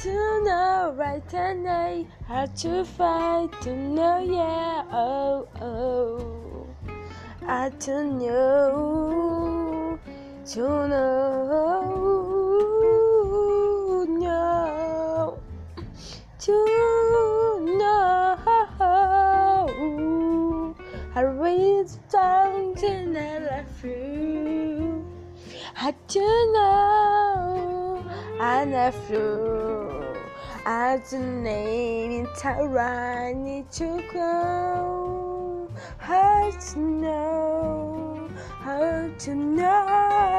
To know right and I had to fight to know yeah oh oh I to know to know know to I read something that I feel. I don't know, I never. As a name in I to go. Hard to know, hard to know.